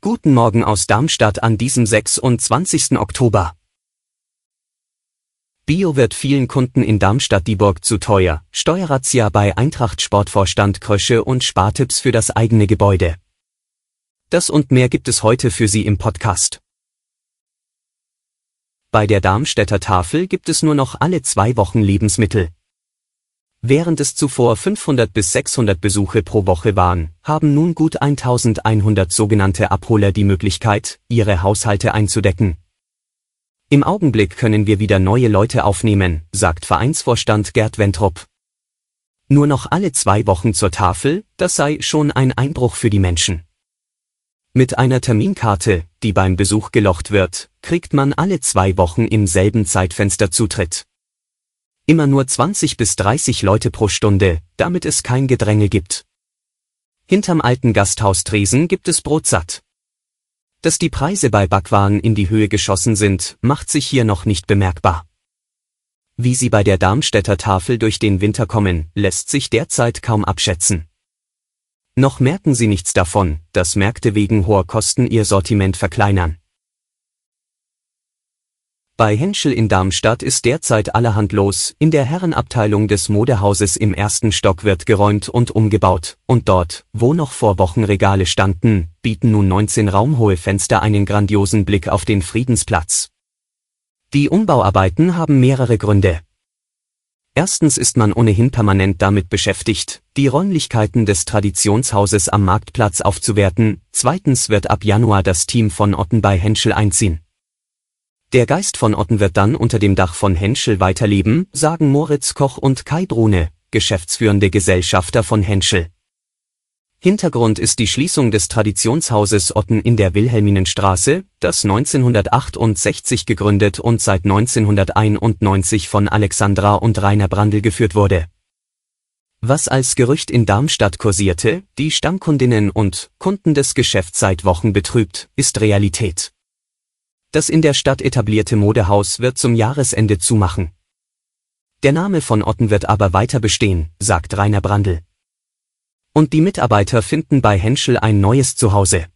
Guten Morgen aus Darmstadt an diesem 26. Oktober. Bio wird vielen Kunden in Darmstadt-Dieburg zu teuer. Steuerrazzia bei Eintracht Sportvorstand Krösche und Spartipps für das eigene Gebäude. Das und mehr gibt es heute für Sie im Podcast. Bei der Darmstädter Tafel gibt es nur noch alle zwei Wochen Lebensmittel. Während es zuvor 500 bis 600 Besuche pro Woche waren, haben nun gut 1100 sogenannte Abholer die Möglichkeit, ihre Haushalte einzudecken. Im Augenblick können wir wieder neue Leute aufnehmen, sagt Vereinsvorstand Gerd Wentrup. Nur noch alle zwei Wochen zur Tafel, das sei schon ein Einbruch für die Menschen. Mit einer Terminkarte, die beim Besuch gelocht wird, kriegt man alle zwei Wochen im selben Zeitfenster Zutritt. Immer nur 20 bis 30 Leute pro Stunde, damit es kein Gedränge gibt. Hinterm alten Gasthaus Tresen gibt es Brotsatt. Dass die Preise bei Backwaren in die Höhe geschossen sind, macht sich hier noch nicht bemerkbar. Wie sie bei der Darmstädter Tafel durch den Winter kommen, lässt sich derzeit kaum abschätzen. Noch merken sie nichts davon, dass Märkte wegen hoher Kosten ihr Sortiment verkleinern. Bei Henschel in Darmstadt ist derzeit allerhand los, in der Herrenabteilung des Modehauses im ersten Stock wird geräumt und umgebaut, und dort, wo noch vor Wochen Regale standen, bieten nun 19 raumhohe Fenster einen grandiosen Blick auf den Friedensplatz. Die Umbauarbeiten haben mehrere Gründe. Erstens ist man ohnehin permanent damit beschäftigt, die Räumlichkeiten des Traditionshauses am Marktplatz aufzuwerten, zweitens wird ab Januar das Team von Otten bei Henschel einziehen. Der Geist von Otten wird dann unter dem Dach von Henschel weiterleben, sagen Moritz Koch und Kai Drune, geschäftsführende Gesellschafter von Henschel. Hintergrund ist die Schließung des Traditionshauses Otten in der Wilhelminenstraße, das 1968 gegründet und seit 1991 von Alexandra und Rainer Brandl geführt wurde. Was als Gerücht in Darmstadt kursierte, die Stammkundinnen und Kunden des Geschäfts seit Wochen betrübt, ist Realität. Das in der Stadt etablierte Modehaus wird zum Jahresende zumachen. Der Name von Otten wird aber weiter bestehen, sagt Rainer Brandl. Und die Mitarbeiter finden bei Henschel ein neues Zuhause.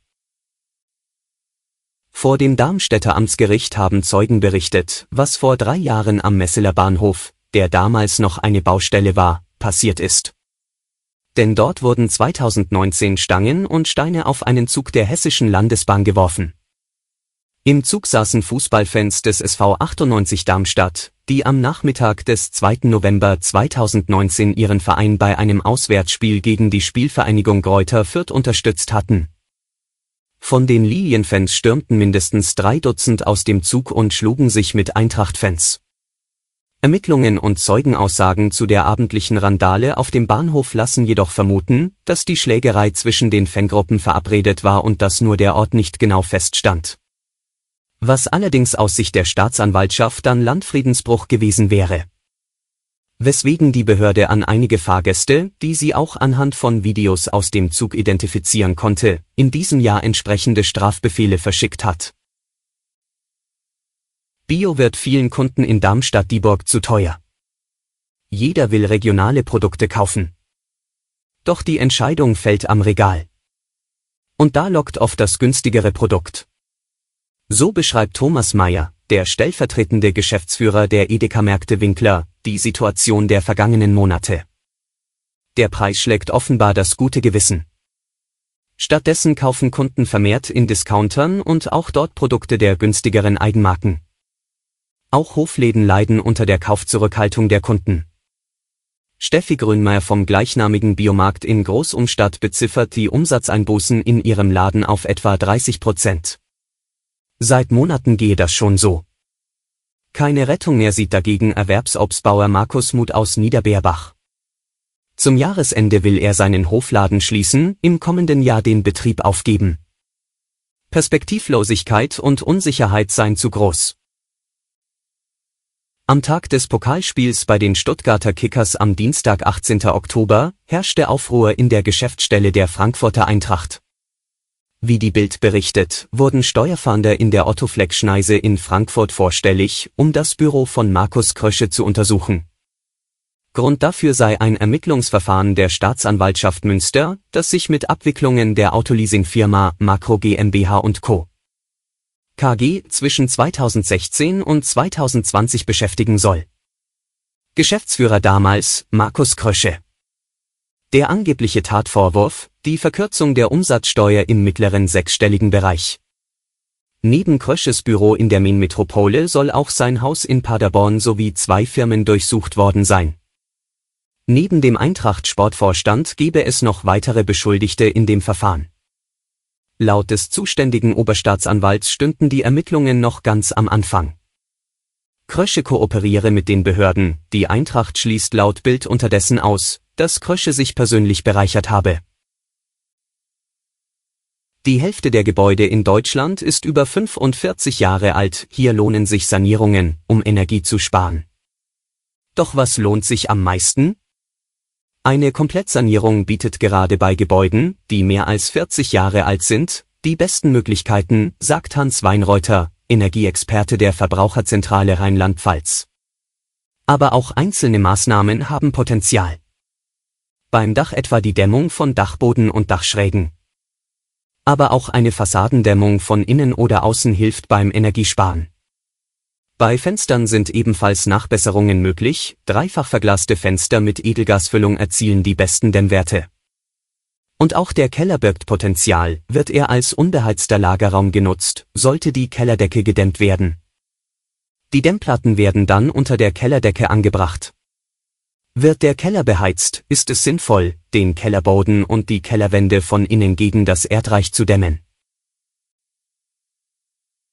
Vor dem Darmstädter Amtsgericht haben Zeugen berichtet, was vor drei Jahren am Messeler Bahnhof, der damals noch eine Baustelle war, passiert ist. Denn dort wurden 2019 Stangen und Steine auf einen Zug der Hessischen Landesbahn geworfen. Im Zug saßen Fußballfans des SV 98 Darmstadt, die am Nachmittag des 2. November 2019 ihren Verein bei einem Auswärtsspiel gegen die Spielvereinigung Greuther Fürth unterstützt hatten. Von den Lilienfans stürmten mindestens drei Dutzend aus dem Zug und schlugen sich mit Eintracht-Fans. Ermittlungen und Zeugenaussagen zu der abendlichen Randale auf dem Bahnhof lassen jedoch vermuten, dass die Schlägerei zwischen den Fangruppen verabredet war und dass nur der Ort nicht genau feststand was allerdings aus Sicht der Staatsanwaltschaft dann Landfriedensbruch gewesen wäre. Weswegen die Behörde an einige Fahrgäste, die sie auch anhand von Videos aus dem Zug identifizieren konnte, in diesem Jahr entsprechende Strafbefehle verschickt hat. Bio wird vielen Kunden in Darmstadt-Dieburg zu teuer. Jeder will regionale Produkte kaufen. Doch die Entscheidung fällt am Regal. Und da lockt oft das günstigere Produkt. So beschreibt Thomas Mayer, der stellvertretende Geschäftsführer der Edeka-Märkte Winkler, die Situation der vergangenen Monate. Der Preis schlägt offenbar das gute Gewissen. Stattdessen kaufen Kunden vermehrt in Discountern und auch dort Produkte der günstigeren Eigenmarken. Auch Hofläden leiden unter der Kaufzurückhaltung der Kunden. Steffi Grünmeier vom gleichnamigen Biomarkt in Großumstadt beziffert die Umsatzeinbußen in ihrem Laden auf etwa 30 Prozent. Seit Monaten gehe das schon so. Keine Rettung mehr sieht dagegen Erwerbsobstbauer Markus Muth aus Niederbeerbach. Zum Jahresende will er seinen Hofladen schließen, im kommenden Jahr den Betrieb aufgeben. Perspektivlosigkeit und Unsicherheit seien zu groß. Am Tag des Pokalspiels bei den Stuttgarter Kickers am Dienstag 18. Oktober herrschte Aufruhr in der Geschäftsstelle der Frankfurter Eintracht. Wie die Bild berichtet, wurden Steuerfahnder in der Otto-Fleck-Schneise in Frankfurt vorstellig, um das Büro von Markus Krösche zu untersuchen. Grund dafür sei ein Ermittlungsverfahren der Staatsanwaltschaft Münster, das sich mit Abwicklungen der Autoleasing-Firma Makro GmbH und Co. KG zwischen 2016 und 2020 beschäftigen soll. Geschäftsführer damals Markus Krösche. Der angebliche Tatvorwurf, die Verkürzung der Umsatzsteuer im mittleren sechsstelligen Bereich. Neben Krösches Büro in der Main-Metropole soll auch sein Haus in Paderborn sowie zwei Firmen durchsucht worden sein. Neben dem Eintracht-Sportvorstand gebe es noch weitere Beschuldigte in dem Verfahren. Laut des zuständigen Oberstaatsanwalts stünden die Ermittlungen noch ganz am Anfang. Krösche kooperiere mit den Behörden, die Eintracht schließt laut Bild unterdessen aus, dass Krösche sich persönlich bereichert habe. Die Hälfte der Gebäude in Deutschland ist über 45 Jahre alt, hier lohnen sich Sanierungen, um Energie zu sparen. Doch was lohnt sich am meisten? Eine Komplettsanierung bietet gerade bei Gebäuden, die mehr als 40 Jahre alt sind, die besten Möglichkeiten, sagt Hans Weinreuter, Energieexperte der Verbraucherzentrale Rheinland-Pfalz. Aber auch einzelne Maßnahmen haben Potenzial beim Dach etwa die Dämmung von Dachboden und Dachschrägen. Aber auch eine Fassadendämmung von innen oder außen hilft beim Energiesparen. Bei Fenstern sind ebenfalls Nachbesserungen möglich, dreifach verglaste Fenster mit Edelgasfüllung erzielen die besten Dämmwerte. Und auch der Keller birgt Potenzial, wird er als unbeheizter Lagerraum genutzt, sollte die Kellerdecke gedämmt werden. Die Dämmplatten werden dann unter der Kellerdecke angebracht. Wird der Keller beheizt, ist es sinnvoll, den Kellerboden und die Kellerwände von innen gegen das Erdreich zu dämmen.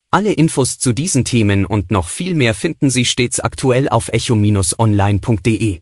Alle Infos zu diesen Themen und noch viel mehr finden Sie stets aktuell auf echo-online.de.